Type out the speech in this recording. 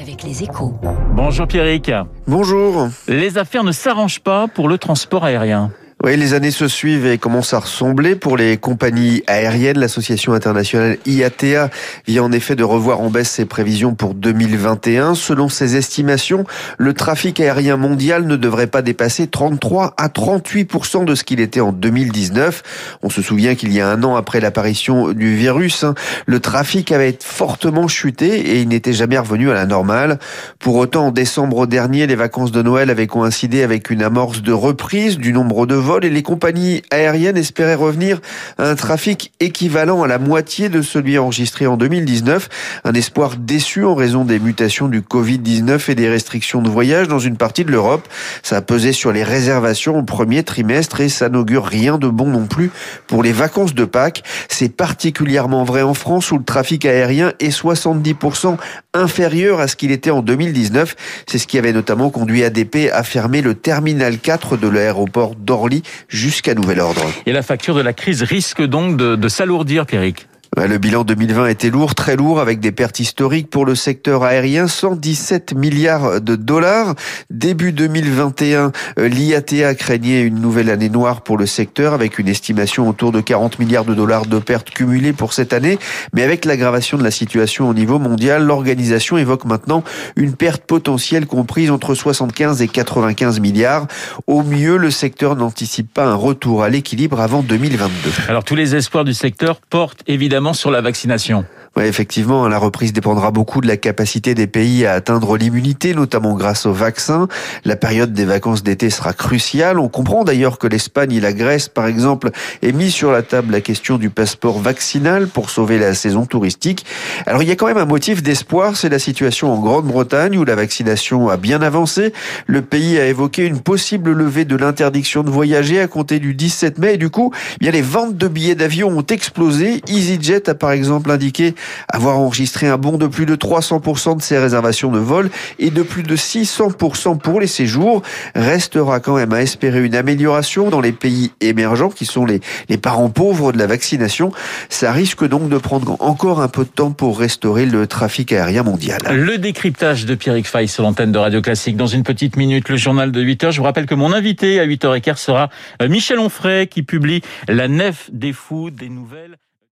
avec les échos. Bonjour Pierrick. Bonjour. Les affaires ne s'arrangent pas pour le transport aérien. Oui, les années se suivent et commencent à ressembler pour les compagnies aériennes. L'association internationale IATA vient en effet de revoir en baisse ses prévisions pour 2021. Selon ses estimations, le trafic aérien mondial ne devrait pas dépasser 33 à 38% de ce qu'il était en 2019. On se souvient qu'il y a un an après l'apparition du virus, hein, le trafic avait fortement chuté et il n'était jamais revenu à la normale. Pour autant, en décembre dernier, les vacances de Noël avaient coïncidé avec une amorce de reprise du nombre de vols et les compagnies aériennes espéraient revenir à un trafic équivalent à la moitié de celui enregistré en 2019. Un espoir déçu en raison des mutations du Covid-19 et des restrictions de voyage dans une partie de l'Europe. Ça a pesé sur les réservations au premier trimestre et ça n'augure rien de bon non plus pour les vacances de Pâques. C'est particulièrement vrai en France où le trafic aérien est 70% inférieur à ce qu'il était en 2019. C'est ce qui avait notamment conduit ADP à fermer le terminal 4 de l'aéroport d'Orly jusqu'à nouvel ordre. Et la facture de la crise risque donc de, de s'alourdir, Pierrick le bilan 2020 était lourd, très lourd, avec des pertes historiques pour le secteur aérien, 117 milliards de dollars. Début 2021, euh, l'IATA craignait une nouvelle année noire pour le secteur, avec une estimation autour de 40 milliards de dollars de pertes cumulées pour cette année. Mais avec l'aggravation de la situation au niveau mondial, l'organisation évoque maintenant une perte potentielle comprise entre 75 et 95 milliards. Au mieux, le secteur n'anticipe pas un retour à l'équilibre avant 2022. Alors tous les espoirs du secteur portent évidemment sur la vaccination. Oui, effectivement, la reprise dépendra beaucoup de la capacité des pays à atteindre l'immunité, notamment grâce au vaccin. La période des vacances d'été sera cruciale. On comprend d'ailleurs que l'Espagne et la Grèce, par exemple, aient mis sur la table la question du passeport vaccinal pour sauver la saison touristique. Alors il y a quand même un motif d'espoir, c'est la situation en Grande-Bretagne où la vaccination a bien avancé. Le pays a évoqué une possible levée de l'interdiction de voyager à compter du 17 mai du coup, bien les ventes de billets d'avion ont explosé. EasyJet a par exemple indiqué avoir enregistré un bond de plus de 300% de ses réservations de vol et de plus de 600% pour les séjours. Restera quand même à espérer une amélioration dans les pays émergents qui sont les, les parents pauvres de la vaccination. Ça risque donc de prendre encore un peu de temps pour restaurer le trafic aérien mondial. Le décryptage de Pierrick Fay sur l'antenne de Radio Classique. Dans une petite minute, le journal de 8h. Je vous rappelle que mon invité à 8h15 sera euh, Michel Onfray qui publie La Nef des Fous, des nouvelles.